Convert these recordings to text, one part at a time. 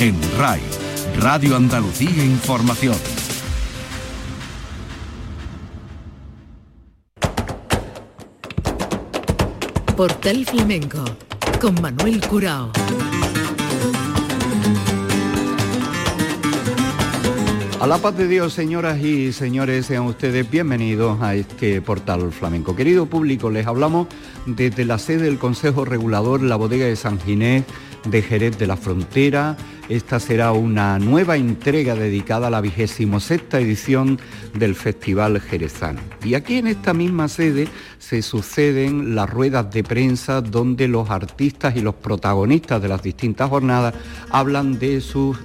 en RAI, Radio Andalucía Información. Portal Flamenco con Manuel Curao. A la paz de Dios, señoras y señores, sean ustedes bienvenidos a este portal flamenco. Querido público, les hablamos desde la sede del Consejo Regulador, la bodega de San Ginés de Jerez de la Frontera. Esta será una nueva entrega dedicada a la vigésimo sexta edición del Festival Jerezano. Y aquí en esta misma sede se suceden las ruedas de prensa donde los artistas y los protagonistas de las distintas jornadas hablan de sus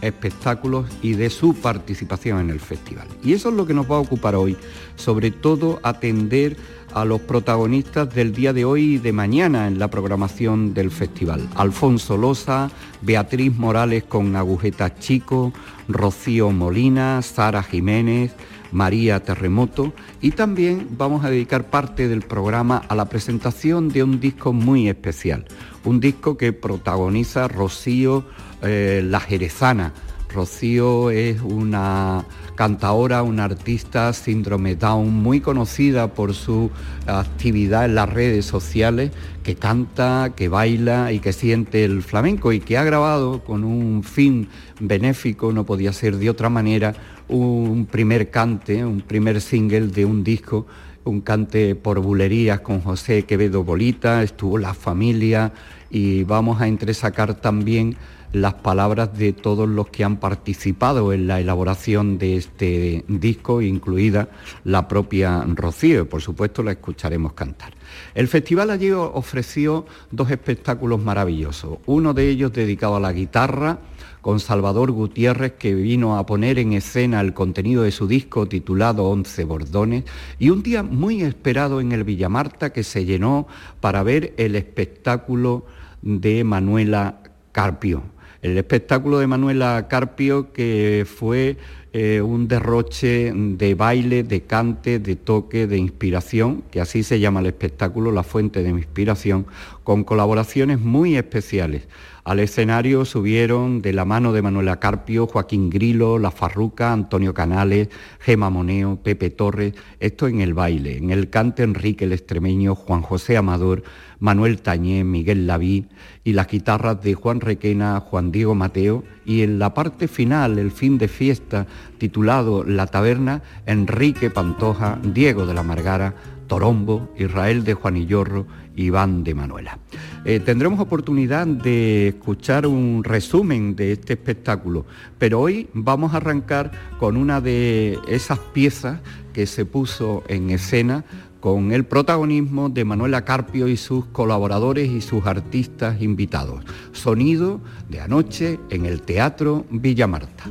espectáculos y de su participación en el festival. Y eso es lo que nos va a ocupar hoy, sobre todo atender a los protagonistas del día de hoy y de mañana en la programación del festival. Alfonso Loza, Beatriz Morales con Agujetas Chico, Rocío Molina, Sara Jiménez, María Terremoto y también vamos a dedicar parte del programa a la presentación de un disco muy especial, un disco que protagoniza Rocío eh, la Jerezana. Rocío es una cantaora, una artista síndrome Down muy conocida por su actividad en las redes sociales, que canta, que baila y que siente el flamenco y que ha grabado con un fin benéfico, no podía ser de otra manera, un primer cante, un primer single de un disco un cante por bulerías con José Quevedo Bolita, estuvo la familia y vamos a entresacar también las palabras de todos los que han participado en la elaboración de este disco, incluida la propia Rocío. Por supuesto, la escucharemos cantar. El festival allí ofreció dos espectáculos maravillosos. Uno de ellos dedicado a la guitarra, con Salvador Gutiérrez, que vino a poner en escena el contenido de su disco titulado Once Bordones, y un día muy esperado en el Villamarta que se llenó para ver el espectáculo de Manuela Carpio el espectáculo de Manuela Carpio que fue eh, un derroche de baile, de cante, de toque, de inspiración, que así se llama el espectáculo, la fuente de inspiración, con colaboraciones muy especiales. Al escenario subieron de la mano de Manuela Carpio, Joaquín Grilo, La Farruca, Antonio Canales, Gema Moneo, Pepe Torres, esto en el baile, en el cante Enrique el Extremeño, Juan José Amador, Manuel Tañé, Miguel Laví y las guitarras de Juan Requena, Juan Diego Mateo. Y en la parte final, el fin de fiesta, titulado La Taberna, Enrique Pantoja, Diego de la Margara, Torombo, Israel de Juanillorro, Iván de Manuela. Eh, tendremos oportunidad de escuchar un resumen de este espectáculo, pero hoy vamos a arrancar con una de esas piezas que se puso en escena con el protagonismo de Manuela Carpio y sus colaboradores y sus artistas invitados. Sonido de anoche en el Teatro Villa Marta.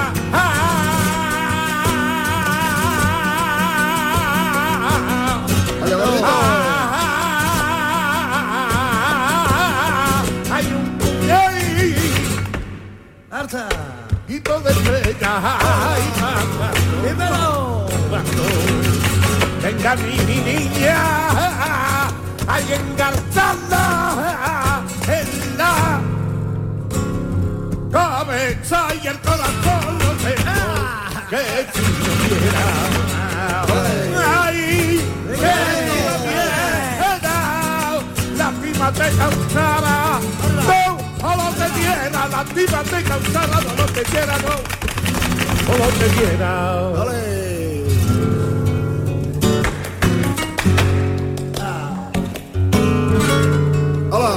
de estrellas y Dímelo. Cuando venga mi, mi niña, hay engarzada en la cabeza y el corazón lo tengo que si yo quiera. Ay, que yo quiera, la prima te que quiera, la tipa te causara, o lo que quiera, no, o lo que quiera. ¡Dale! ¡Hola!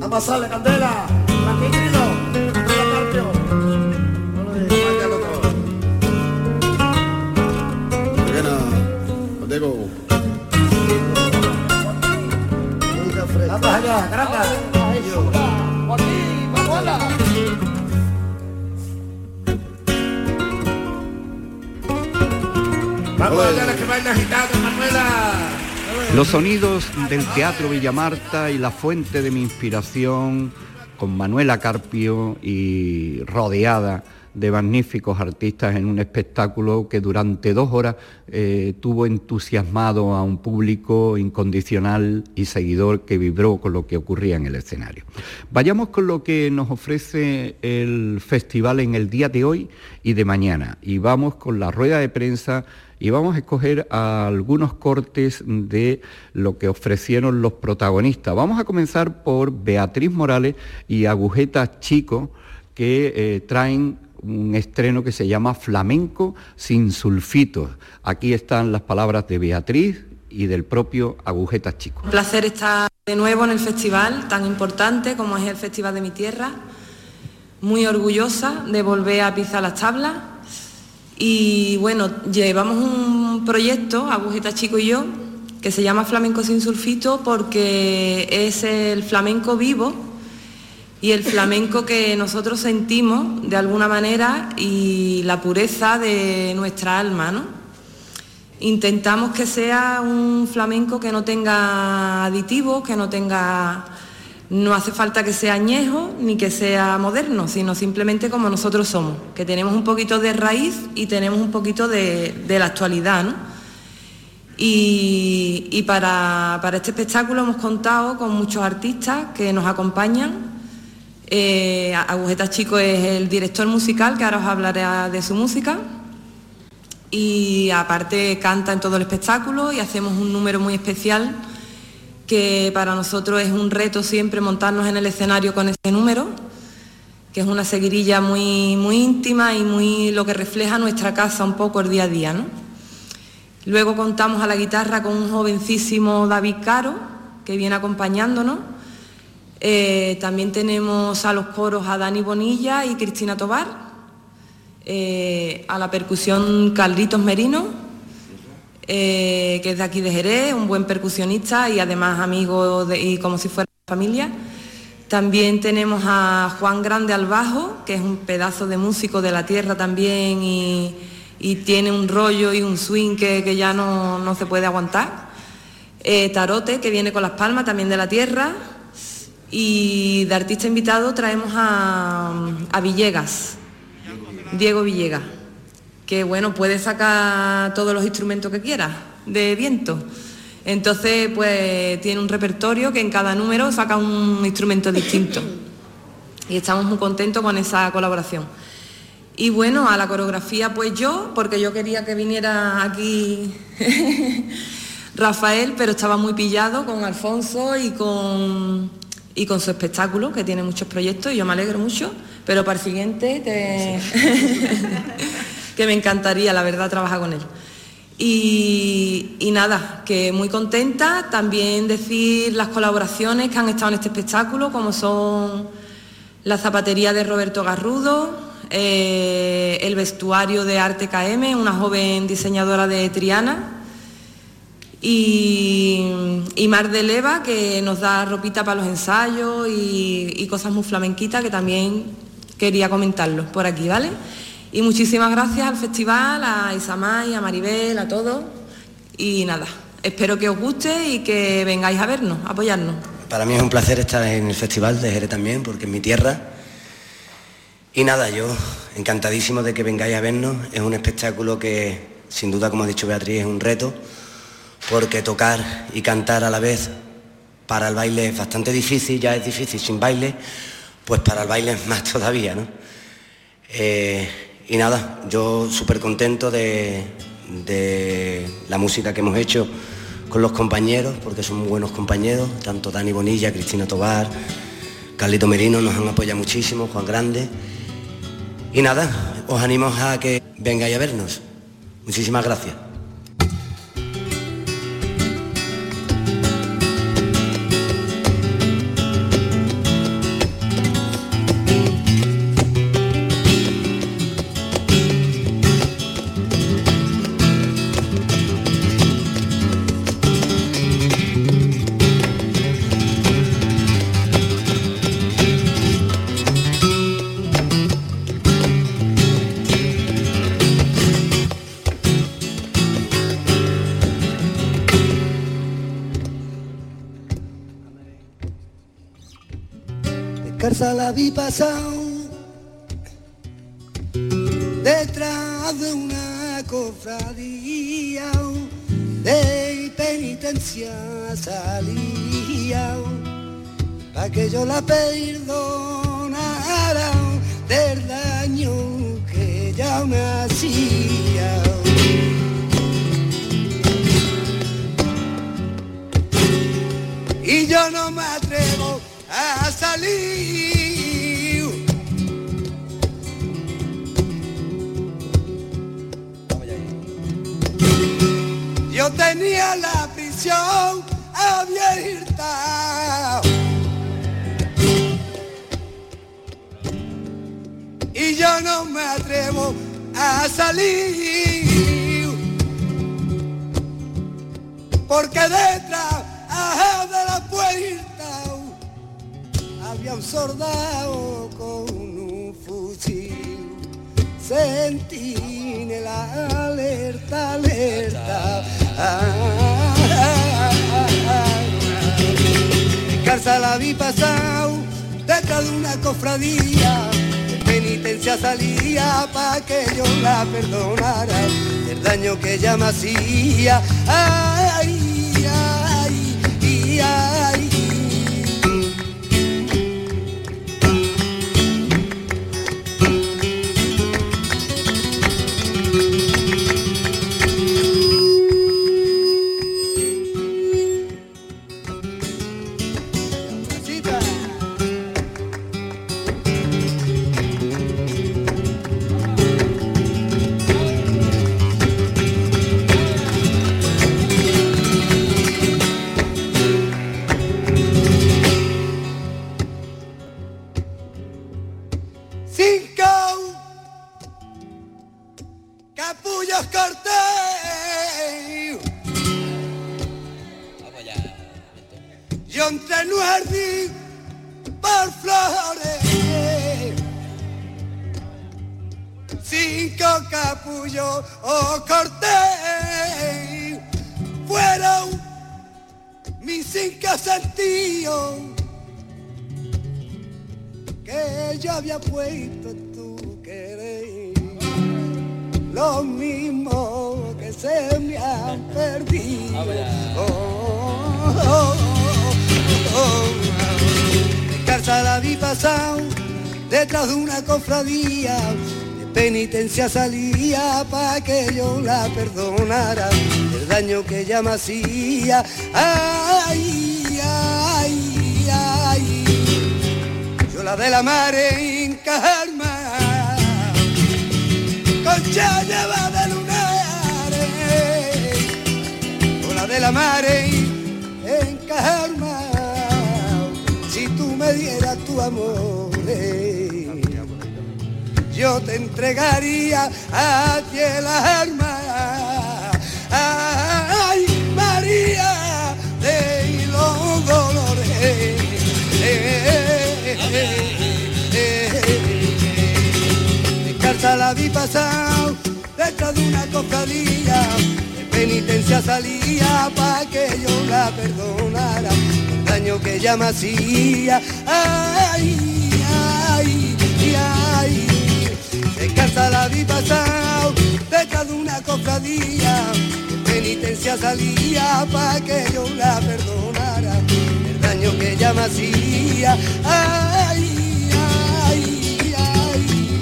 A pasarle candela, Los sonidos del Teatro Villamarta y la fuente de mi inspiración con Manuela Carpio y rodeada de magníficos artistas en un espectáculo que durante dos horas eh, tuvo entusiasmado a un público incondicional y seguidor que vibró con lo que ocurría en el escenario. Vayamos con lo que nos ofrece el festival en el día de hoy y de mañana y vamos con la rueda de prensa y vamos a escoger algunos cortes de lo que ofrecieron los protagonistas. Vamos a comenzar por Beatriz Morales y Agujetas Chico que eh, traen un estreno que se llama Flamenco sin sulfitos. Aquí están las palabras de Beatriz y del propio Agujetas Chico. Un placer estar de nuevo en el festival tan importante como es el Festival de mi Tierra. Muy orgullosa de volver a pisar las tablas. Y bueno, llevamos un proyecto, Agujetas Chico y yo, que se llama Flamenco sin sulfito porque es el flamenco vivo y el flamenco que nosotros sentimos de alguna manera y la pureza de nuestra alma, ¿no? Intentamos que sea un flamenco que no tenga aditivos, que no tenga... No hace falta que sea añejo ni que sea moderno, sino simplemente como nosotros somos, que tenemos un poquito de raíz y tenemos un poquito de, de la actualidad, ¿no? Y, y para, para este espectáculo hemos contado con muchos artistas que nos acompañan eh, Agujetas Chico es el director musical, que ahora os hablaré de su música. Y aparte canta en todo el espectáculo y hacemos un número muy especial que para nosotros es un reto siempre montarnos en el escenario con ese número, que es una seguirilla muy, muy íntima y muy lo que refleja nuestra casa un poco el día a día. Luego contamos a la guitarra con un jovencísimo David Caro, que viene acompañándonos. Eh, también tenemos a los coros a Dani Bonilla y Cristina Tobar, eh, a la percusión Carlitos Merino, eh, que es de aquí de Jerez, un buen percusionista y además amigo y como si fuera familia. También tenemos a Juan Grande al bajo, que es un pedazo de músico de la tierra también y, tiene un rollo y un swing que, ya no, no, se puede aguantar. Tarote, que viene con las palmas también de la tierra. Y de artista invitado traemos a, Villegas, Diego Villegas, que bueno, puede sacar todos los instrumentos que quiera de viento. Entonces, pues tiene un repertorio que en cada número saca un instrumento distinto. Y estamos muy contentos con esa colaboración. Y bueno, a la coreografía pues yo, porque yo quería que viniera aquí Rafael, pero estaba muy pillado con Alfonso y con, y con su espectáculo, que tiene muchos proyectos y yo me alegro mucho, pero para el siguiente que me encantaría, la verdad, trabajar con él. Y, y, nada, que muy contenta. También decir las colaboraciones que han estado en este espectáculo, como son la zapatería de Roberto Garrudo, eh, el vestuario de Arte KM, una joven diseñadora de Triana, y, Mar de Leva, que nos da ropita para los ensayos y, cosas muy flamenquitas, que también quería comentarlo por aquí, ¿vale? Y muchísimas gracias al festival, a Isamay, a Maribel, a todos. Y nada, espero que os guste y que vengáis a vernos, a apoyarnos. Para mí es un placer estar en el festival de Jerez también, porque es mi tierra y nada, yo encantadísimo de que vengáis a vernos. Es un espectáculo que, sin duda, como ha dicho Beatriz, es un reto, porque tocar y cantar a la vez para el baile es bastante difícil, ya es difícil sin baile, pues para el baile es más todavía, ¿no? Eh, y nada, yo súper contento de, de la música que hemos hecho con los compañeros, porque son muy buenos compañeros, tanto Dani Bonilla, Cristina Tobar, Carlito Merino nos han apoyado muchísimo, Juan Grande. Y nada, os animo a que vengáis a vernos. Muchísimas gracias. La vi pasar detrás de una cofradía de penitencia salía para que yo la perdonara del daño que ya me hacía. Y yo no me atrevo a salir. Yo tenía la prisión abierta. Y yo no me atrevo a salir. Porque detrás había un soldado con un fusil. la alerta, alerta. Cárcel la vi pasado detrás de una cofradía. penitencia salía pa' que yo la perdonara el daño que ella me hacía. Ay, ay, ay. Penitencia salía para que yo la perdonara el daño que ella me hacía. Ay, ay, ay, yo la de la mare yo te entregaría a ti el alma. Ay, María de los dolores. Descarta la vi pasado detrás de una cofradía. De penitencia salía pa' que yo la perdonara. El daño que ella me hacía. Ay, Descansa la vi pasado detrás de una cofradía. Penitencia salía pa' que yo la perdonara. El daño que ella me hacía. Ay, ay, ay.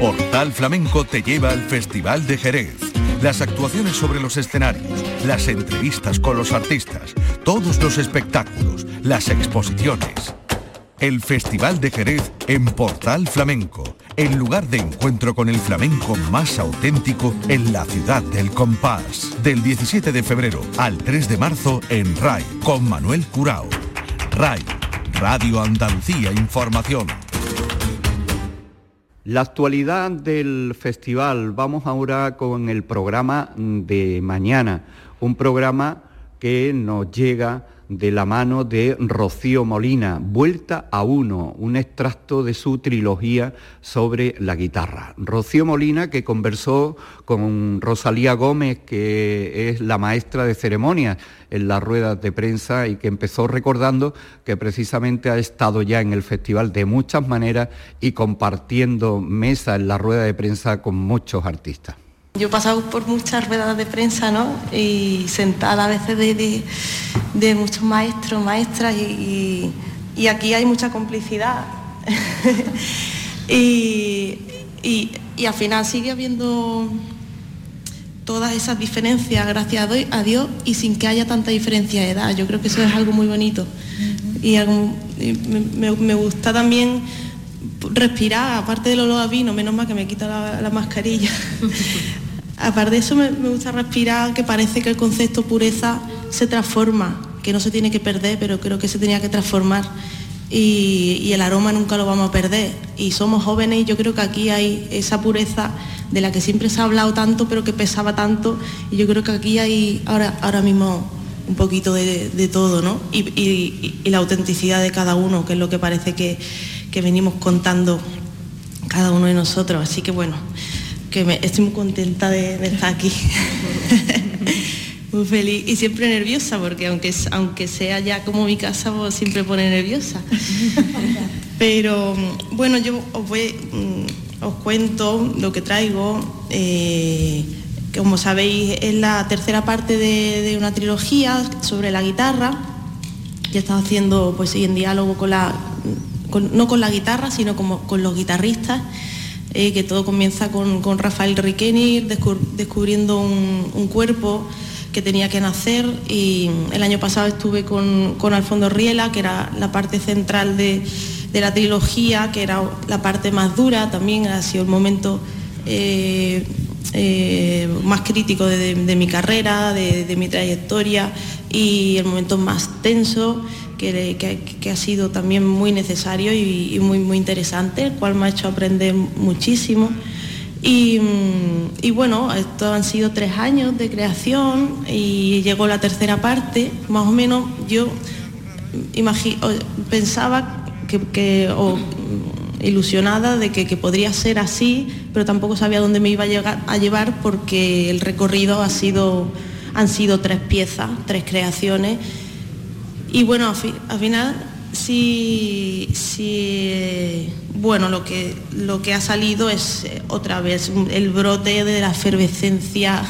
Portal Flamenco te lleva al Festival de Jerez. Las actuaciones sobre los escenarios, las entrevistas con los artistas, todos los espectáculos, las exposiciones. El Festival de Jerez en Portal Flamenco, el lugar de encuentro con el flamenco más auténtico en la ciudad del compás. Del 17 de febrero al 3 de marzo en RAI con Manuel Curao. RAI, Radio Andalucía Información. La actualidad del festival, vamos ahora con el programa de mañana, un programa que nos llega de la mano de Rocío Molina, Vuelta a uno, un extracto de su trilogía sobre la guitarra. Rocío Molina que conversó con Rosalía Gómez, que es la maestra de ceremonias en las ruedas de prensa y que empezó recordando que precisamente ha estado ya en el festival de muchas maneras y compartiendo mesa en la rueda de prensa con muchos artistas. Yo he pasado por muchas ruedas de prensa, ¿no? Y sentada a veces de, de- de muchos maestros, maestras, y, y- y aquí hay mucha complicidad. y, al final sigue habiendo todas esas diferencias, gracias a Dios, y sin que haya tanta diferencia de edad. Yo creo que eso es algo muy bonito. Y, algo- me, me- me gusta también respirar, aparte del olor a vino, menos mal que me quita la, la mascarilla. aparte de eso me, gusta respirar, que parece que el concepto pureza se transforma, que no se tiene que perder, pero creo que se tenía que transformar. Y, el aroma nunca lo vamos a perder. Y somos jóvenes y yo creo que aquí hay esa pureza de la que siempre se ha hablado tanto, pero que pesaba tanto. Y yo creo que aquí hay ahora, ahora mismo un poquito de, todo, ¿no? Y, y- y la autenticidad de cada uno, que es lo que parece que, que venimos contando cada uno de nosotros. Así que bueno, que me- estoy muy contenta de, de estar aquí. muy feliz y siempre nerviosa, porque aunque, aunque sea ya como mi casa, pues siempre pone nerviosa. Pero mm, bueno, yo os, voy, mm, os cuento lo que traigo. eh, como sabéis, es la tercera parte de, de una trilogía sobre la guitarra. Yo he estado haciendo pues en diálogo con la, con- no con la guitarra, sino como con los guitarristas. Eh, que todo comienza con, con Rafael Riqueni descu- descubriendo un, un cuerpo que tenía que nacer. Y el año pasado estuve con, con Alfondo Riela, que era la parte central de, de la trilogía, que era la parte más dura, también ha sido el momento eh, eh, más crítico de, mi carrera, de mi trayectoria y el momento más tenso que, ha sido también muy necesario y, muy, muy interesante, el cual me ha hecho aprender muchísimo. Y, mm, y bueno, estos han sido tres años de creación y llegó la tercera parte, más o menos yo pensaba que, que- mm, ilusionada de que, que podría ser así, pero tampoco sabía dónde me iba a, llegar, a llevar porque el recorrido ha sido, han sido tres piezas, tres creaciones. Y bueno, al, fi- al final sí, sí, bueno, lo que, lo que ha salido es eh, otra vez el brote de la efervescencia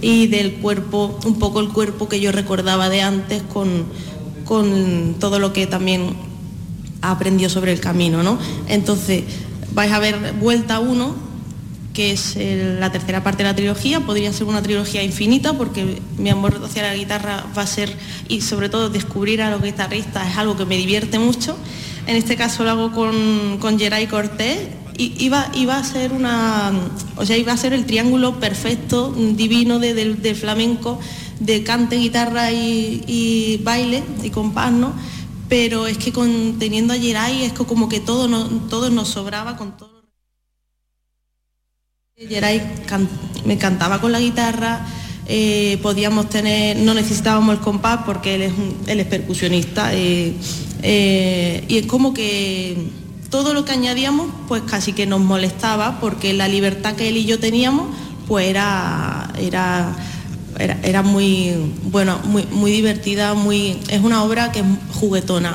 y del cuerpo, un poco el cuerpo que yo recordaba de antes con, con todo lo que también ha aprendido sobre el camino, ¿no? Entonces, vais a ver Vuelta 1, que es la tercera parte de la trilogía, podría ser una trilogía infinita porque mi amor hacia la guitarra va a ser, y sobre todo descubrir a los guitarristas es algo que me divierte mucho. En este caso lo hago con, con Geray Cortés y iba, iba a ser una, o sea, iba a ser el triángulo perfecto, divino del flamenco, de cante, guitarra y, baile y compás, ¿no? Pero es que con, teniendo a Geray es como que todo, no, todo nos sobraba con todo. Geray me cantaba con la guitarra, eh, podíamos tener, no necesitábamos el compás porque él es, es percusionista eh, eh, y es como que todo lo que añadíamos pues casi que nos molestaba porque la libertad que él y yo teníamos pues era, era, era, muy, bueno, muy, muy divertida, muy, es una obra que es juguetona.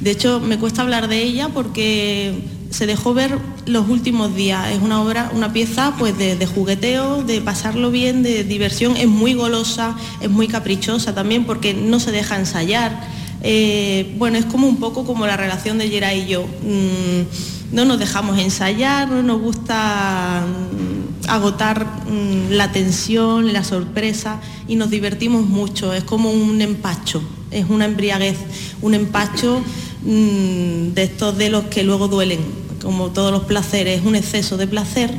De hecho, me cuesta hablar de ella porque se dejó ver los últimos días. Es una obra, una pieza pues de, jugueteo, de pasarlo bien, de diversión. Es muy golosa, es muy caprichosa también porque no se deja ensayar. Eh, bueno, es como un poco como la relación de Yera y yo. Mm, no nos dejamos ensayar, no nos gusta mm, agotar mm, la tensión, la sorpresa y nos divertimos mucho. Es como un empacho, es una embriaguez, un empacho de estos de los que luego duelen como todos los placeres, es un exceso de placer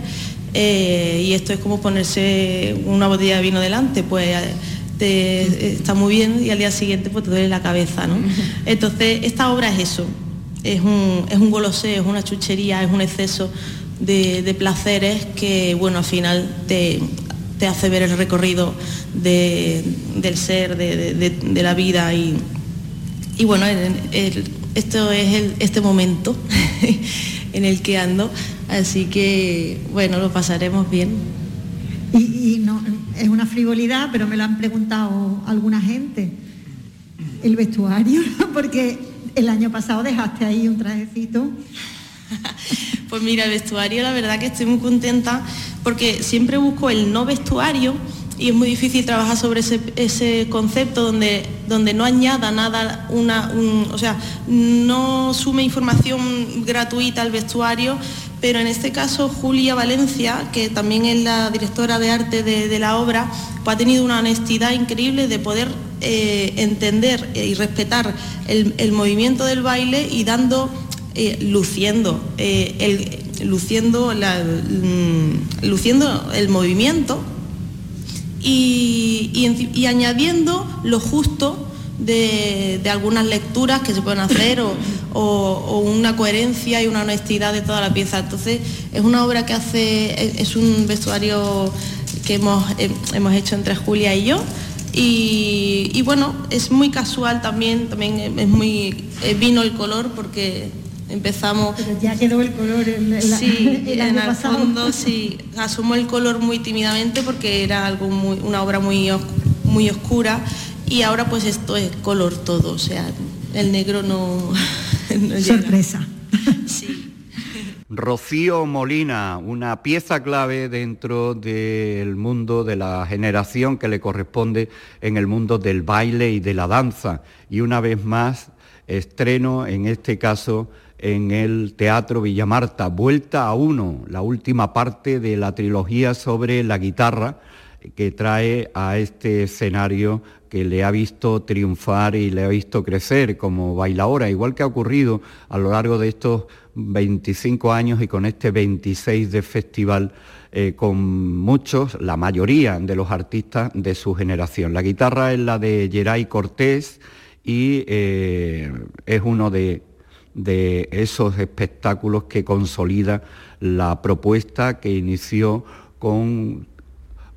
eh, y esto es como ponerse una botella de vino delante, pues está muy bien y al día siguiente pues te duele la cabeza, ¿no? Entonces, esta obra es eso, es un, es un goloseo, es una chuchería, es un exceso de, placeres que, bueno, al final te, hace ver el recorrido del ser, de, la vida y, y bueno, esto es este momento en el que ando, así que bueno, lo pasaremos bien. Y, no, es una frivolidad, pero me lo han preguntado alguna gente. El vestuario, porque el año pasado dejaste ahí un trajecito. Pues mira, el vestuario la verdad que estoy muy contenta porque siempre busco el no vestuario y es muy difícil trabajar sobre ese, concepto donde, donde no añada nada, una, o sea, no sume información gratuita al vestuario, pero en este caso Julia Valencia, que también es la directora de arte de, la obra, pues ha tenido una honestidad increíble de poder eh, entender y respetar el, movimiento del baile y dando, eh, luciendo, eh, el, luciendo, la, mm, luciendo el movimiento y, añadiendo lo justo de, algunas lecturas que se pueden hacer o, una coherencia y una honestidad de toda la pieza. Entonces es una obra que hace, es un vestuario que hemos, hemos hecho entre Julia y yo. Y, bueno, es muy casual también, también es muy, eh, vino el color porque empezamos pero ya quedó el color en, sí, en el fondo sí. Asumo el color muy tímidamente porque era algo muy, una obra muy muy oscura y ahora pues esto es color todo o sea el negro no, sorpresa. Sí. Rocío Molina, una pieza clave dentro del mundo de la generación que le corresponde en el mundo del baile y de la danza. Y una vez más, estreno, en este caso, en el Teatro Villamarta, Vuelta a Uno, la última parte de la trilogía sobre la guitarra que trae a este escenario que le ha visto triunfar y le ha visto crecer como bailadora, igual que ha ocurrido a lo largo de estos 25 años y con este 26 de festival eh, con muchos, la mayoría de los artistas de su generación. La guitarra es la de Geray Cortés y eh, es uno de de esos espectáculos que consolida la propuesta que inició con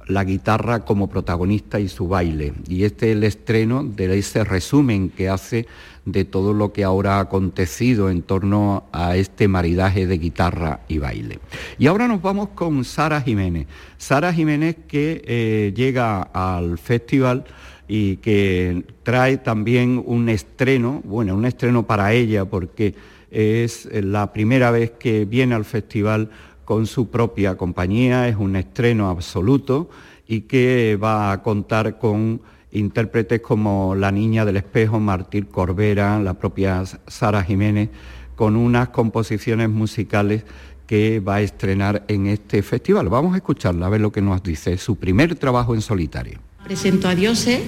la guitarra como protagonista y su baile. Y este es el estreno de ese resumen que hace de todo lo que ahora ha acontecido en torno a este maridaje de guitarra y baile. Y ahora nos vamos con Sara Jiménez. Sara Jiménez que eh, llega al festival y que trae también un estreno, bueno, un estreno para ella porque es la primera vez que viene al festival con su propia compañía, es un estreno absoluto y que va a contar con intérpretes como La Niña del Espejo, Martín Corbera, la propia Sara Jiménez, con unas composiciones musicales que va a estrenar en este festival. Vamos a escucharla, a ver lo que nos dice, su primer trabajo en solitario. Presento a Dioses.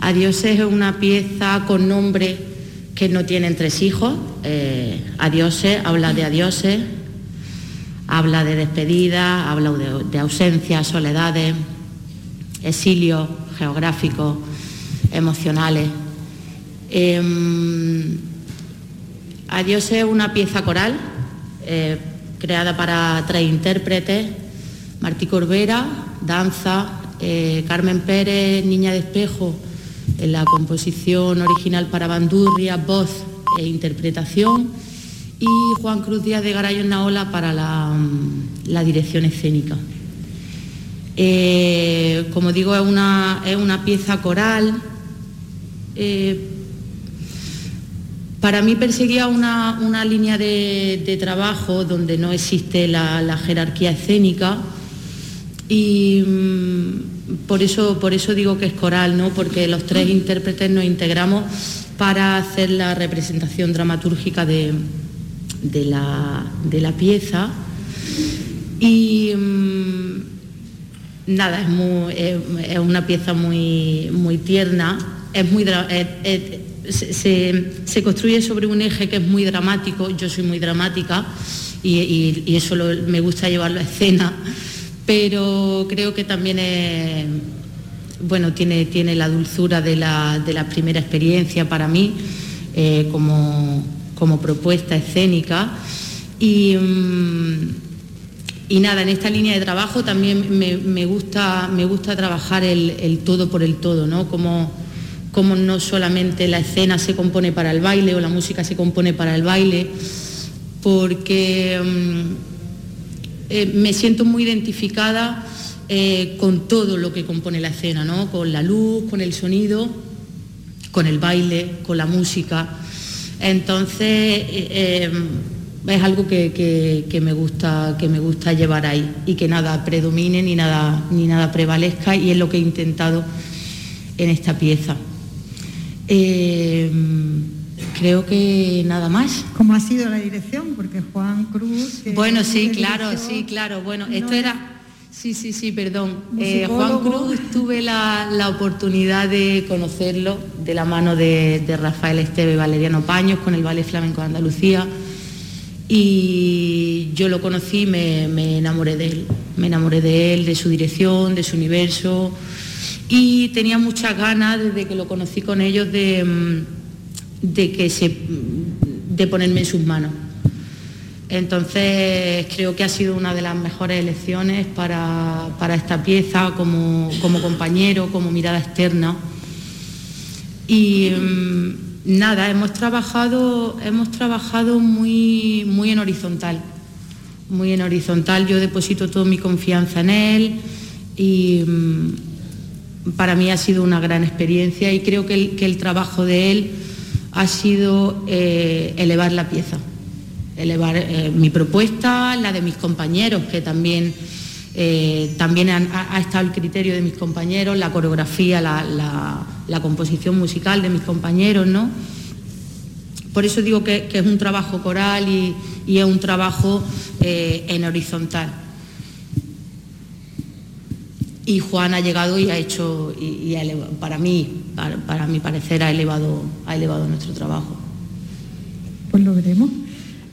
Adioses es una pieza con nombre que no tiene tres hijos. Eh, adioses habla de adioses, habla de despedida, habla de, de ausencias, soledades, exilios geográficos, emocionales. Eh, Adiós es una pieza coral eh, creada para tres intérpretes, Martí Corbera, danza, eh, Carmen Pérez, Niña de Espejo, en la composición original para bandurria, voz e interpretación, y Juan Cruz Díaz de Garayo Naola para la, mm, dirección escénica. Eh, como digo, es una, es una pieza coral. Para mí perseguía una, línea de, trabajo donde no existe la, jerarquía escénica y mm, por, eso, por eso digo que es coral, ¿no? porque los tres intérpretes nos integramos para hacer la representación dramatúrgica de, la, pieza. Y mm, nada, es, una pieza muy, muy tierna, es muy, se, construye sobre un eje que es muy dramático, yo soy muy dramática y, eso me gusta llevarlo a escena, pero creo que también bueno, tiene, tiene la dulzura de la, primera experiencia para mí eh, como, propuesta escénica. Y, mm, y, nada, en esta línea de trabajo también me, gusta, me gusta trabajar el, todo por el todo, ¿no? Como, cómo no solamente la escena se compone para el baile o la música se compone para el baile, porque mm, eh, me siento muy identificada eh, con todo lo que compone la escena, ¿no? con la luz, con el sonido, con el baile, con la música. Entonces, eh, es algo que, me gusta, que me gusta llevar ahí y que nada predomine ni nada, ni nada prevalezca y es lo que he intentado en esta pieza. Creo que nada más. ¿Cómo ha sido la dirección? Porque Juan Cruz... Bueno, sí, claro, sí, claro. Bueno, esto era... Sí, sí, sí, perdón. Eh, Juan Cruz tuve la, oportunidad de conocerlo de la mano de, Rafael Esteve y Valeriano Paños con el Ballet Flamenco de Andalucía. Y yo lo conocí, me, me enamoré de él. Me enamoré de él, de su dirección, de su universo y tenía muchas ganas desde que lo conocí con ellos de, mm, de que se, de ponerme en sus manos. Entonces creo que ha sido una de las mejores elecciones para, esta pieza como, compañero, como mirada externa. Y mm, nada, hemos trabajado, hemos trabajado muy, muy en horizontal. Muy en horizontal. Yo deposito toda mi confianza en él y mm, para mí ha sido una gran experiencia y creo que el, trabajo de él ha sido eh, elevar la pieza, elevar eh, mi propuesta, la de mis compañeros, que también, eh, también ha, estado el criterio de mis compañeros, la coreografía, la, composición musical de mis compañeros, ¿no? Por eso digo que, es un trabajo coral y, y es un trabajo en horizontal y Juan ha llegado y ha hecho, y, para mí, para, mi parecer, ha elevado, ha elevado nuestro trabajo. Pues lo veremos.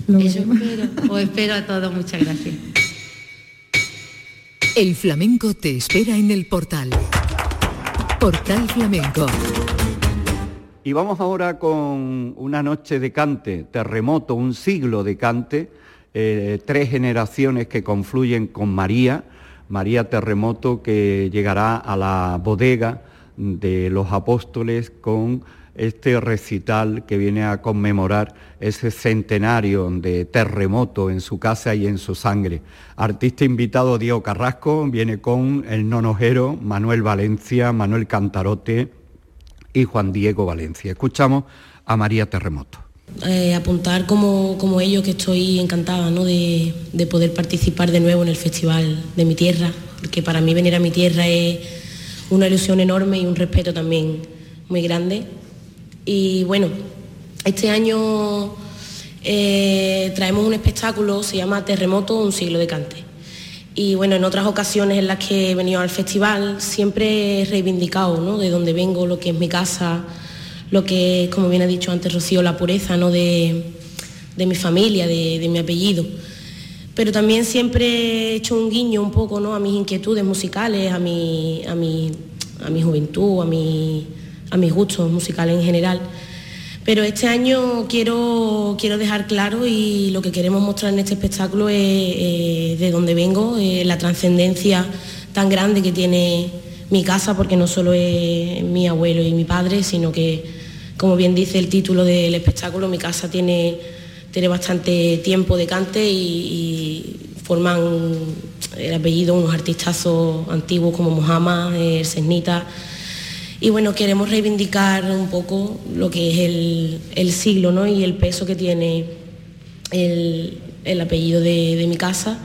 Eso espero. Os espero a todos. Muchas gracias. El flamenco te espera en el portal. Portal Flamenco. Y vamos ahora con una noche de cante, terremoto, un siglo de cante, eh, tres generaciones que confluyen con María María Terremoto, que llegará a la bodega de los apóstoles con este recital que viene a conmemorar ese centenario de terremoto en su casa y en su sangre. Artista invitado Diego Carrasco viene con el nonojero Manuel Valencia, Manuel Cantarote y Juan Diego Valencia. Escuchamos a María Terremoto. Eh, apuntar como, como, ellos que estoy encantada de, poder participar de nuevo en el festival de mi tierra, porque para mí venir a mi tierra es una ilusión enorme y un respeto también muy grande. Y bueno, Este año eh, traemos un espectáculo, se llama Terremoto, un siglo de cante. Y bueno, en otras ocasiones en las que he venido al festival siempre he reivindicado ¿no? de dónde vengo, lo que es mi casa, lo que es, como bien ha dicho antes Rocío, la pureza ¿no? de, mi familia, de, mi apellido. Pero también siempre he hecho un guiño un poco ¿no? a mis inquietudes musicales, a mi, a mi, a mi juventud, a, mi, a mis gustos musicales en general. Pero este año quiero, quiero dejar claro y lo que queremos mostrar en este espectáculo es de dónde vengo, la trascendencia tan grande que tiene mi casa, porque no solo es mi abuelo y mi padre, sino que, como bien dice el título del espectáculo, mi casa tiene, tiene bastante tiempo de cante y, forman el apellido unos artistazos antiguos como Mohamed, el Cesnita, y bueno, queremos reivindicar un poco lo que es el, siglo ¿no? y el peso que tiene el, apellido de, mi casa.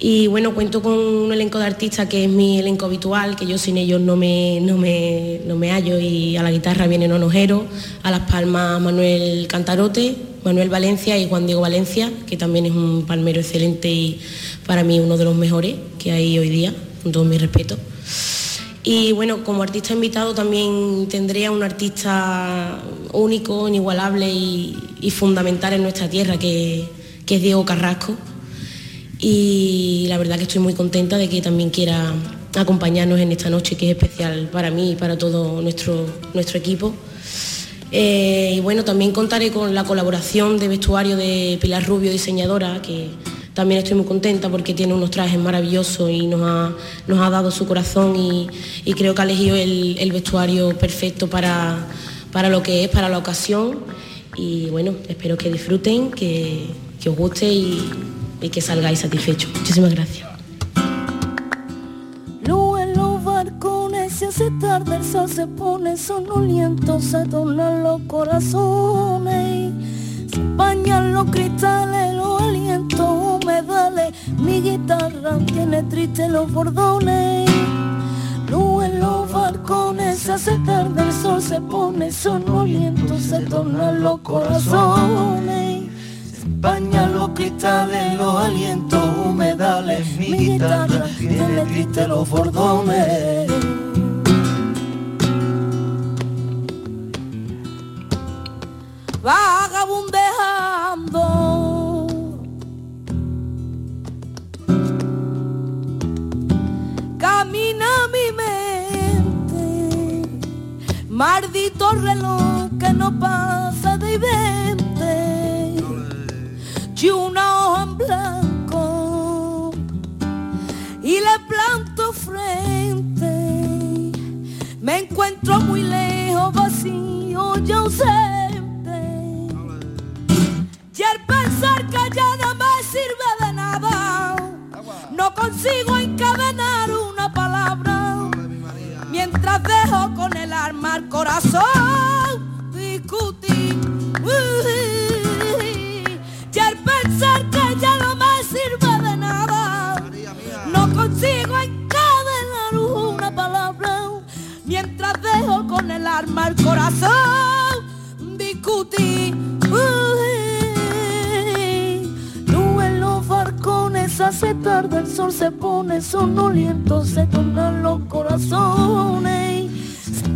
Y bueno, cuento con un elenco de artistas que es mi elenco habitual, que yo sin ellos no me, no me, no me hallo, y a la guitarra viene Nonojero, a las palmas Manuel Cantarote, Manuel Valencia y Juan Diego Valencia, que también es un palmero excelente y para mí uno de los mejores que hay hoy día, con todo mi respeto. Y bueno, como artista invitado también tendría un artista único, inigualable y, fundamental en nuestra tierra, que, es Diego Carrasco. Y la verdad que estoy muy contenta de que también quiera acompañarnos en esta noche que es especial para mí y para todo nuestro, nuestro equipo. Eh, y bueno, también contaré con la colaboración de vestuario de Pilar Rubio, diseñadora, que también estoy muy contenta porque tiene unos trajes maravillosos y nos ha, nos ha dado su corazón y, creo que ha elegido el, vestuario perfecto para, para, lo que es, para la ocasión. Y bueno, espero que disfruten, que, os guste y, que salgáis satisfechos. Muchísimas gracias. en los barcones se hace tarde, el sol se pone sonoliento, se tornan los corazones, se bañan los cristales, los alientos dale, mi guitarra tiene triste los bordones. Luz en los balcones, se hace tarde, el sol se pone sonoliento, se tornan los corazones. Se empañan los cristales, los alientos humedales, mi guitarra tiene triste los bordones. vagabundeando Maldito reloj que no pasa de 20 y una hoja blanco y le planto frente. Me encuentro muy lejos, vacío y ausente. Y el pensar no me sirve de nada, no consigo encadenar una palabra mientras dejo con el arma al corazón discutir. Con el corazón discutir. en los barcones hace tarde, el sol se pone sonoliento, se tornan los corazones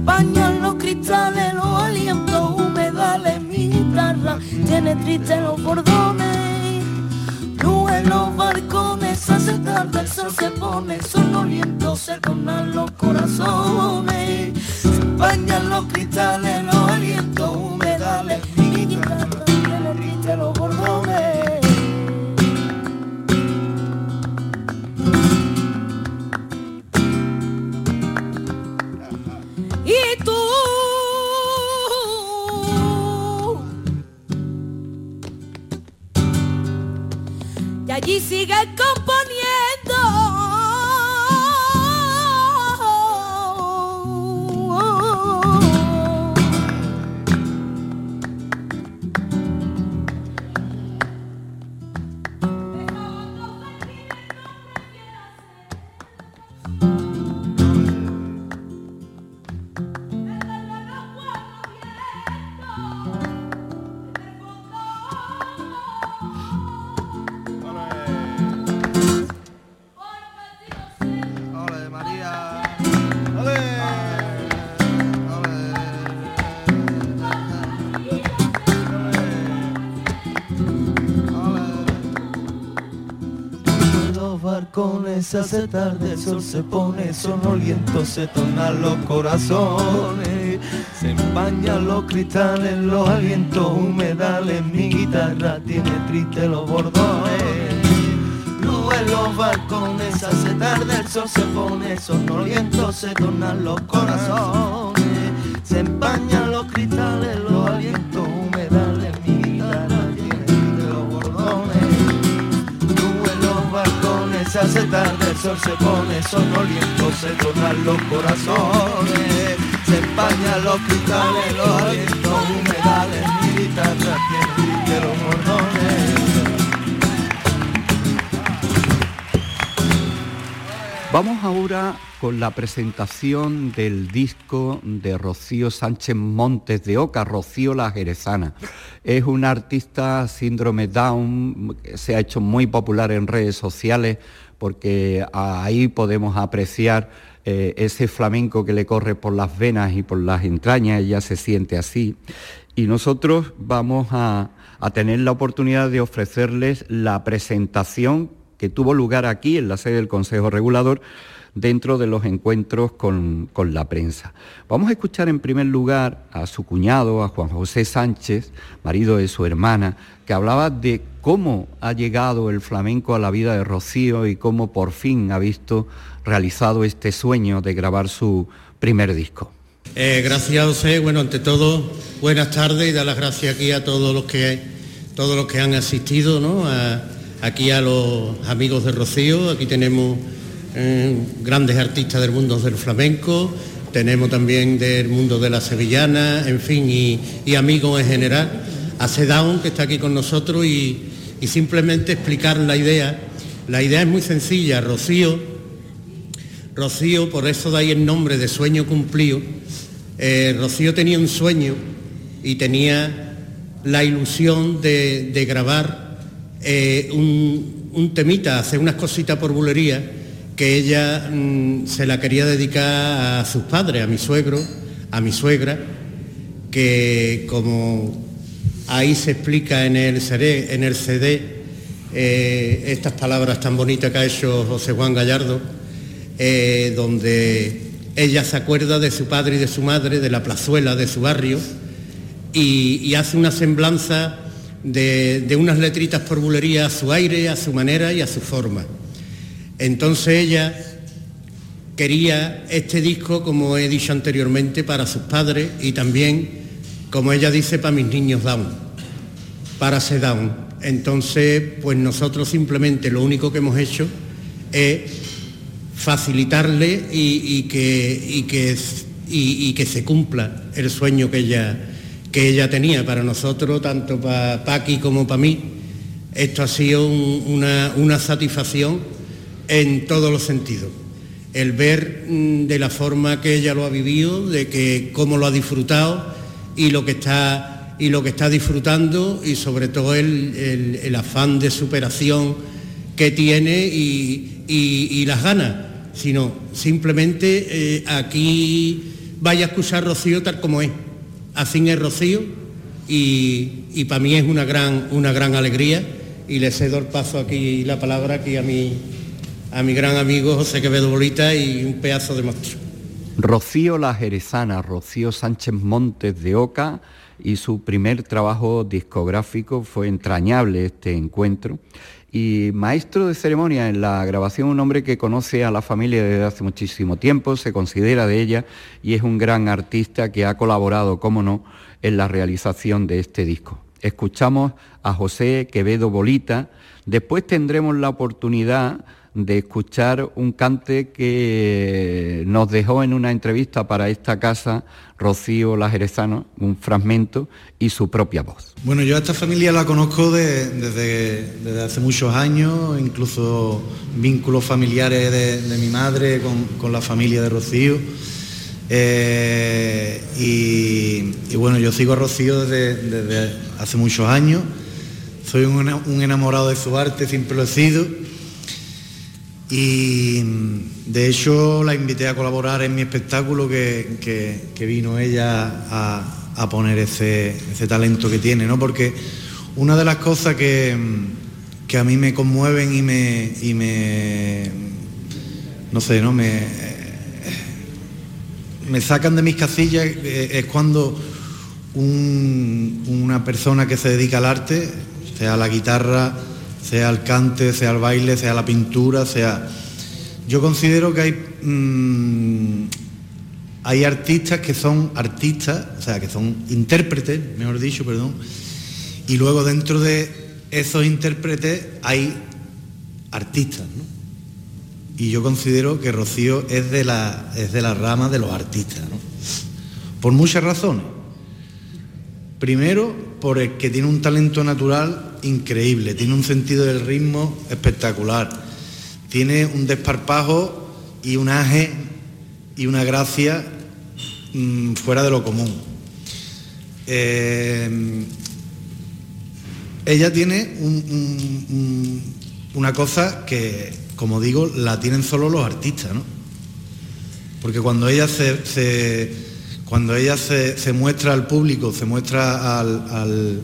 bañan los cristales, los alientos humedales, mi guitarra tiene triste los bordones. En los balcones, hace tarde el sol se pone, sonoliento se tornan los corazones. Bañan los cristales, los alientos humedales, mi guitarra triste los allí sigue componiendo. Se hace tarde, el sol se pone sonoliento, se tornan los corazones, se empañan los cristales, los alientos humedales, mi guitarra tiene triste los bordones. Luz en los balcones hace tarde, el sol se pone sonoliento, se tornan los corazones, se empañan los cristales, los alientos hace tarde, el sol se pone sonoliento, se tornan los corazones, se empañan los cristales, los alientos humedales, mi guitarra tiene los bordones. Vamos ahora con la presentación del disco de Rocío Sánchez Montes de Oca, Rocío la Jerezana. Es una artista síndrome Down, se ha hecho muy popular en redes sociales porque ahí podemos apreciar eh, ese flamenco que le corre por las venas y por las entrañas, ella se siente así. Y nosotros vamos a, a tener la oportunidad de ofrecerles la presentación que tuvo lugar aquí en la sede del Consejo Regulador dentro de los encuentros con, con, la prensa. Vamos a escuchar en primer lugar a su cuñado, a Juan José Sánchez, marido de su hermana, que hablaba de cómo ha llegado el flamenco a la vida de Rocío y cómo por fin ha visto realizado este sueño de grabar su primer disco. Eh, gracias José, bueno ante todo buenas tardes y dar las gracias aquí a todos los que todos los que han asistido, ¿no? Aquí a los amigos de Rocío, aquí tenemos eh, grandes artistas del mundo del flamenco, tenemos también del mundo de la sevillana, en fin, y, amigos en general, a Sedown que está aquí con nosotros y, simplemente explicar la idea. La idea es muy sencilla, Rocío, Rocío, por eso da ahí el nombre de sueño cumplido, eh, Rocío tenía un sueño y tenía la ilusión de, de grabar eh, un, un, temita, hacer unas cositas por bulería, que ella mmm, se la quería dedicar a sus padres, a mi suegro, a mi suegra, que como ahí se explica en el CD, en el CD eh, estas palabras tan bonitas que ha hecho José Juan Gallardo, eh, donde ella se acuerda de su padre y de su madre, de la plazuela de su barrio, y, y hace una semblanza de, de, unas letritas por bulería a su aire, a su manera y a su forma. Entonces ella quería este disco, como he dicho anteriormente, para sus padres y también, como ella dice, para mis niños Down, para ser Down. Entonces, pues nosotros simplemente lo único que hemos hecho es facilitarle y, que, y que, y, que, se cumpla el sueño que ella, que ella tenía para nosotros, tanto para Paqui como para mí. Esto ha sido un, una, una, satisfacción en todos los sentidos. El ver mm, de la forma que ella lo ha vivido, de que cómo lo ha disfrutado y lo que está, y lo que está disfrutando y sobre todo el, el, afán de superación que tiene y, y, y las ganas, sino simplemente eh, aquí vaya a escuchar Rocío tal como es así es Rocío y, y para mí es una gran, una gran alegría y le cedo el paso aquí la palabra aquí a mi, a mi gran amigo José Quevedo Bolita y un pedazo de monstruo. Rocío La Jerezana, Rocío Sánchez Montes de Oca y su primer trabajo discográfico fue entrañable este encuentro y maestro de ceremonia en la grabación, un hombre que conoce a la familia desde hace muchísimo tiempo, se considera de ella y es un gran artista que ha colaborado, como no, en la realización de este disco. Escuchamos a José Quevedo Bolita, después tendremos la oportunidad de escuchar un cante que nos dejó en una entrevista para esta casa Rocío La Jerezano, un fragmento y su propia voz. Bueno, yo a esta familia la conozco de, desde, desde, hace muchos años, incluso vínculos familiares de, de mi madre con, con, la familia de Rocío. Eh, y, y, bueno, yo sigo a Rocío desde, desde hace muchos años. Soy un, un enamorado de su arte, siempre lo he sido y de hecho la invité a colaborar en mi espectáculo que, que, vino ella a, a poner ese, ese, talento que tiene, ¿no? Porque una de las cosas que, que a mí me conmueven y me, y me, no sé, ¿no? Me, me sacan de mis casillas eh, es cuando una persona que se dedica al arte, sea la guitarra, sea el cante, sea el baile, sea la pintura, sea... Yo considero que hay, mm, hay artistas que son artistas, o sea, que son intérpretes, mejor dicho, perdón, y luego dentro de esos intérpretes hay artistas, ¿no? Y yo considero que Rocío es de la, es de la rama de los artistas, ¿no? Por muchas razones. Primero, porque tiene un talento natural increíble, tiene un sentido del ritmo espectacular, tiene un desparpajo y un aje y una gracia mm, fuera de lo común. Eh, ella tiene una cosa que, como digo, la tienen solo los artistas, ¿no? Porque cuando ella se, cuando ella se, muestra al público, se muestra al,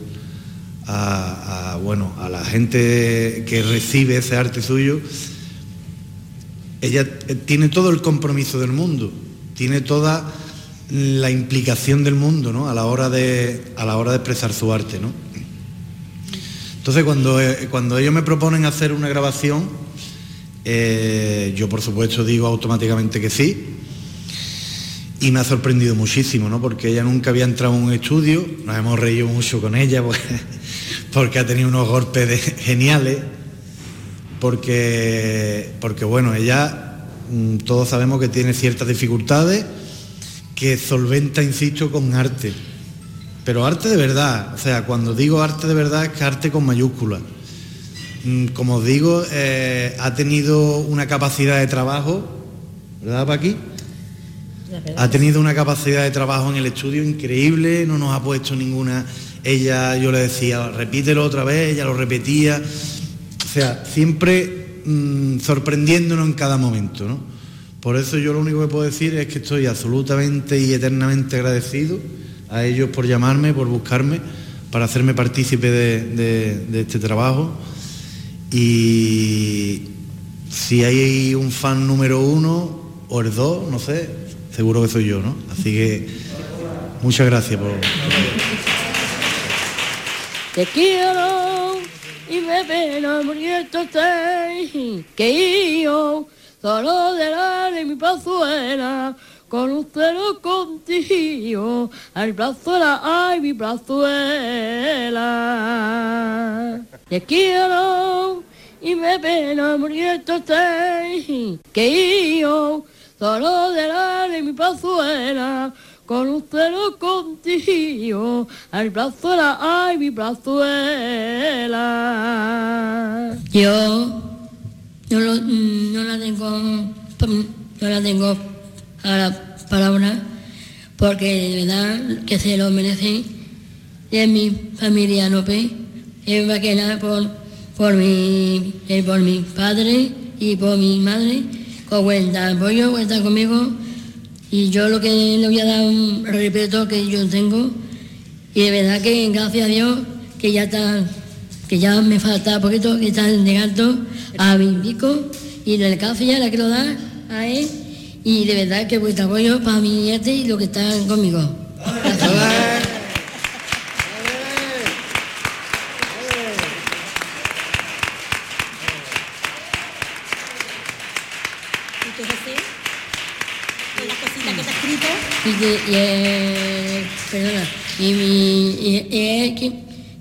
a, bueno, a la gente que recibe ese arte suyo, ella tiene todo el compromiso del mundo, tiene toda la implicación del mundo ¿no? a, la hora de, a la hora de expresar su arte. ¿no? Entonces, cuando, eh, cuando ellos me proponen hacer una grabación, eh, yo por supuesto digo automáticamente que sí. Y me ha sorprendido muchísimo, ¿no? Porque ella nunca había entrado en un estudio, nos hemos reído mucho con ella porque, ha tenido unos golpes geniales, porque, porque bueno, ella mm, todos sabemos que tiene ciertas dificultades que solventa, insisto, con arte pero arte de verdad, o sea, cuando digo arte de verdad es que arte con mayúsculas. Mm, como os digo, eh, ha tenido una capacidad de trabajo, ¿verdad, Paqui? Ha tenido una capacidad de trabajo en el estudio increíble, no nos ha puesto ninguna. Ella, yo le decía, repítelo otra vez, ella lo repetía. O sea, siempre mm, sorprendiéndonos en cada momento, ¿no? Por eso yo lo único que puedo decir es que estoy absolutamente y eternamente agradecido a ellos por llamarme, por buscarme, para hacerme partícipe de, este trabajo. Y si hay un fan número uno o el dos, no sé, seguro que soy yo, ¿no? Así que muchas gracias por... Te quiero y me pena que yo solo de la de mi pazuela con un cero contigo, al la ay mi brazuela. Te quiero y me pena muriéndote, que yo solo de la de mi brazuela, con un cero contigo, al la ay mi brazuela. Yo, yo no la tengo, no la tengo a la palabra porque de verdad que se lo merecen. Y mi familia no pe, es más que nada por, por, mi, eh, por mi padre y por mi madre, con cuenta apoyo, cuenta conmigo. Y yo lo que le voy a dar un respeto que yo tengo, y de verdad que gracias a Dios que ya está, que ya me falta poquito, que está llegando a mi pico y café ya la quiero dar a él y de verdad que vuestro apoyo para mi nieta y lo que están conmigo. Y, y eh, perdona, y, mi, y, es que,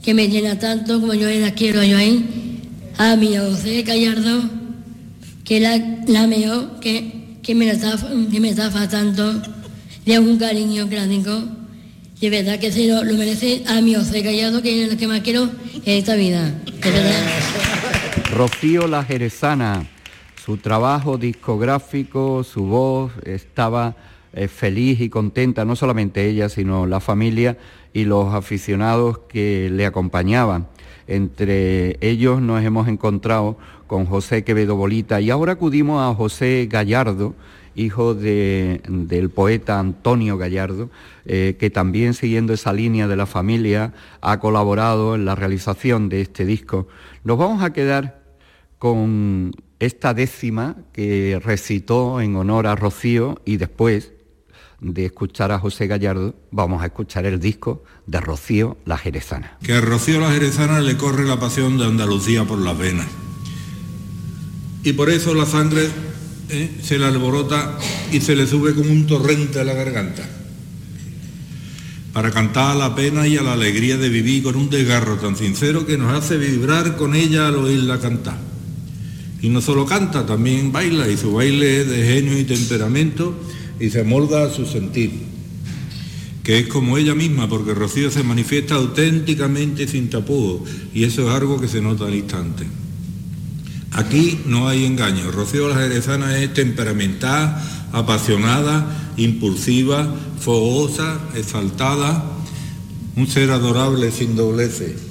que, me llena tanto como yo la quiero yo ahí, a mi José Gallardo, que la, la mejor que que me, está, que me está faltando de un cariño tengo De verdad que se lo, merece a mi José Callado, que es el que más quiero en esta vida. Rocío La Jerezana, su trabajo discográfico, su voz, estaba eh, feliz y contenta, no solamente ella, sino la familia y los aficionados que le acompañaban. Entre ellos nos hemos encontrado con José Quevedo Bolita y ahora acudimos a José Gallardo, hijo del poeta Antonio Gallardo, eh, que también siguiendo esa línea de la familia ha colaborado en la realización de este disco. Nos vamos a quedar con esta décima que recitó en honor a Rocío y después de escuchar a José Gallardo, vamos a escuchar el disco de Rocío La Jerezana. Que a Rocío La Jerezana le corre la pasión de Andalucía por las venas. Y por eso la sangre eh, se le alborota y se le sube como un torrente a la garganta. Para cantar a la pena y a la alegría de vivir con un desgarro tan sincero que nos hace vibrar con ella al oírla cantar. Y no solo canta, también baila y su baile es de genio y temperamento y se molda a su sentir, que es como ella misma, porque Rocío se manifiesta auténticamente sin tapujos y eso es algo que se nota al instante. Aquí no hay engaño, Rocío la Jerezana es temperamental, apasionada, impulsiva, fogosa, exaltada, un ser adorable sin dobleces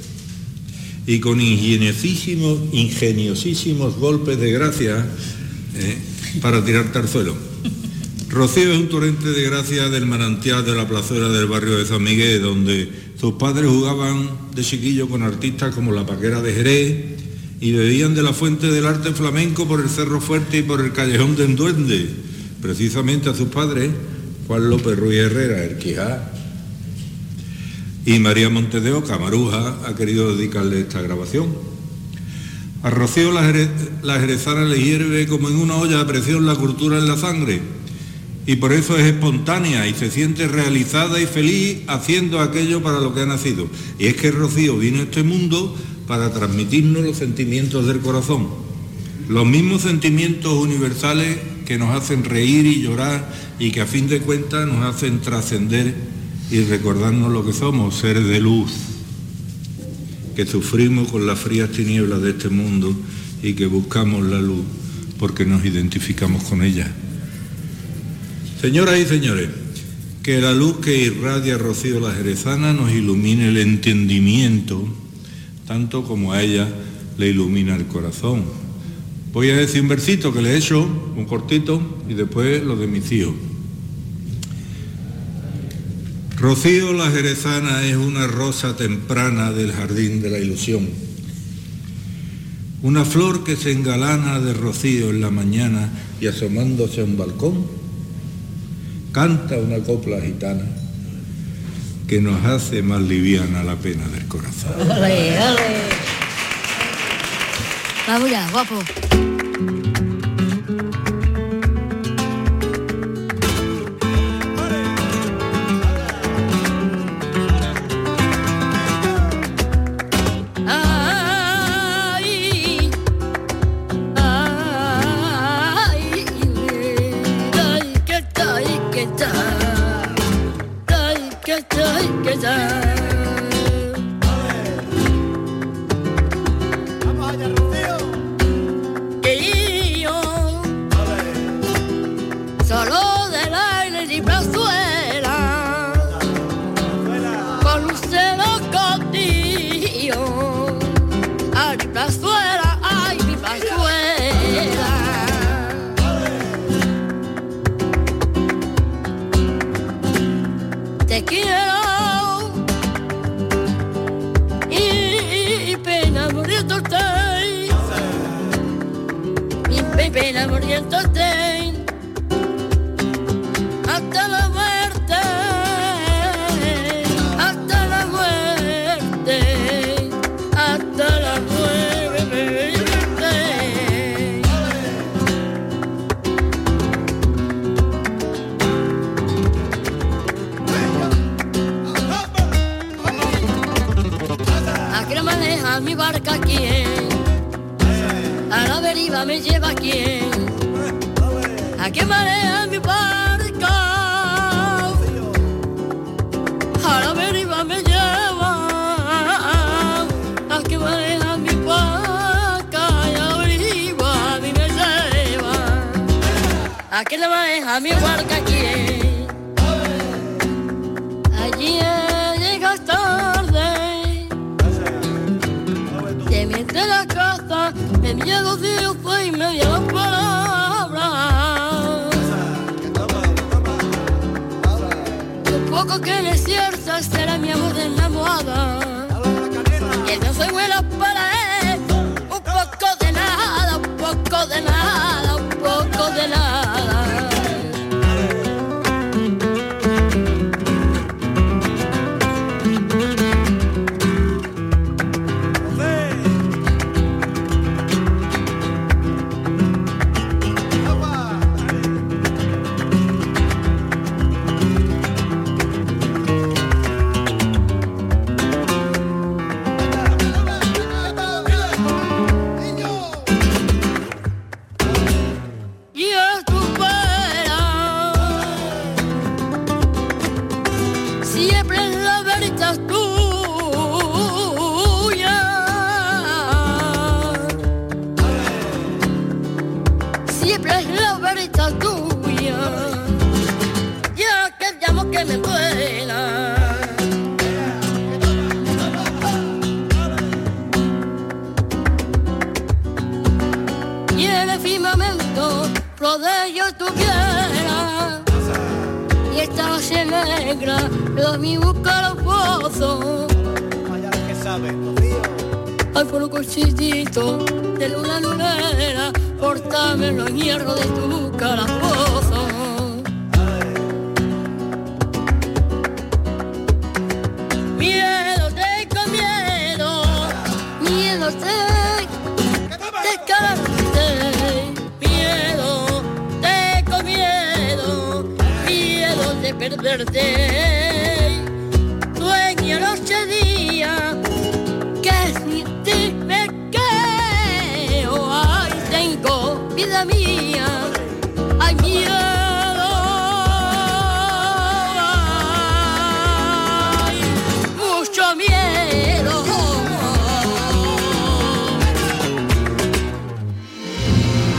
y con ingeniosísimos, ingeniosísimos golpes de gracia eh, para tirarte al suelo. Rocío es un torrente de gracia del manantial de la plazuela del barrio de San Miguel, donde sus padres jugaban de chiquillo con artistas como la Paquera de Jerez y bebían de la fuente del arte flamenco por el Cerro Fuerte y por el Callejón del Duende, precisamente a sus padres, Juan López Ruiz Herrera, el Quijá, y María Montedeo Camaruja ha querido dedicarle esta grabación. A Rocío la, la jerezana le hierve como en una olla de presión la cultura en la sangre y por eso es espontánea y se siente realizada y feliz haciendo aquello para lo que ha nacido. Y es que Rocío vino a este mundo para transmitirnos los sentimientos del corazón, los mismos sentimientos universales que nos hacen reír y llorar y que a fin de cuentas nos hacen trascender y recordarnos lo que somos, seres de luz, que sufrimos con las frías tinieblas de este mundo y que buscamos la luz porque nos identificamos con ella. Señoras y señores, que la luz que irradia Rocío la Jerezana nos ilumine el entendimiento, tanto como a ella le ilumina el corazón. Voy a decir un versito que le he hecho, un cortito, y después lo de mis hijos. Rocío la Jerezana es una rosa temprana del jardín de la ilusión. Una flor que se engalana de rocío en la mañana y asomándose a un balcón canta una copla gitana que nos hace más liviana la pena del corazón. Ole, ole. Vamos ya, guapo. Quiero ¿A qué maneja mi barca? A la deriva me lleva. ¿A qué maneja mi barca? Y a la deriva a mí me lleva. ¿A qué le maneja mi barca que le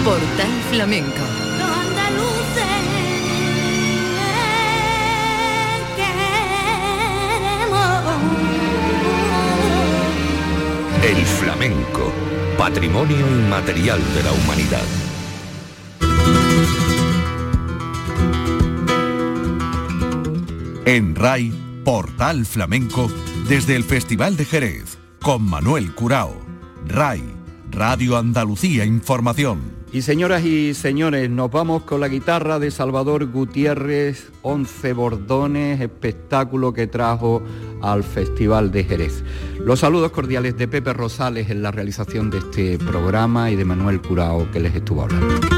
Portal Flamenco. Los andaluces queremos El flamenco, patrimonio inmaterial de la humanidad. En RAI, Portal Flamenco, desde el Festival de Jerez, con Manuel Curao. RAI, Radio Andalucía Información. Y señoras y señores, nos vamos con la guitarra de Salvador Gutiérrez, 11 bordones, espectáculo que trajo al Festival de Jerez. Los saludos cordiales de Pepe Rosales en la realización de este programa y de Manuel Curao que les estuvo hablando.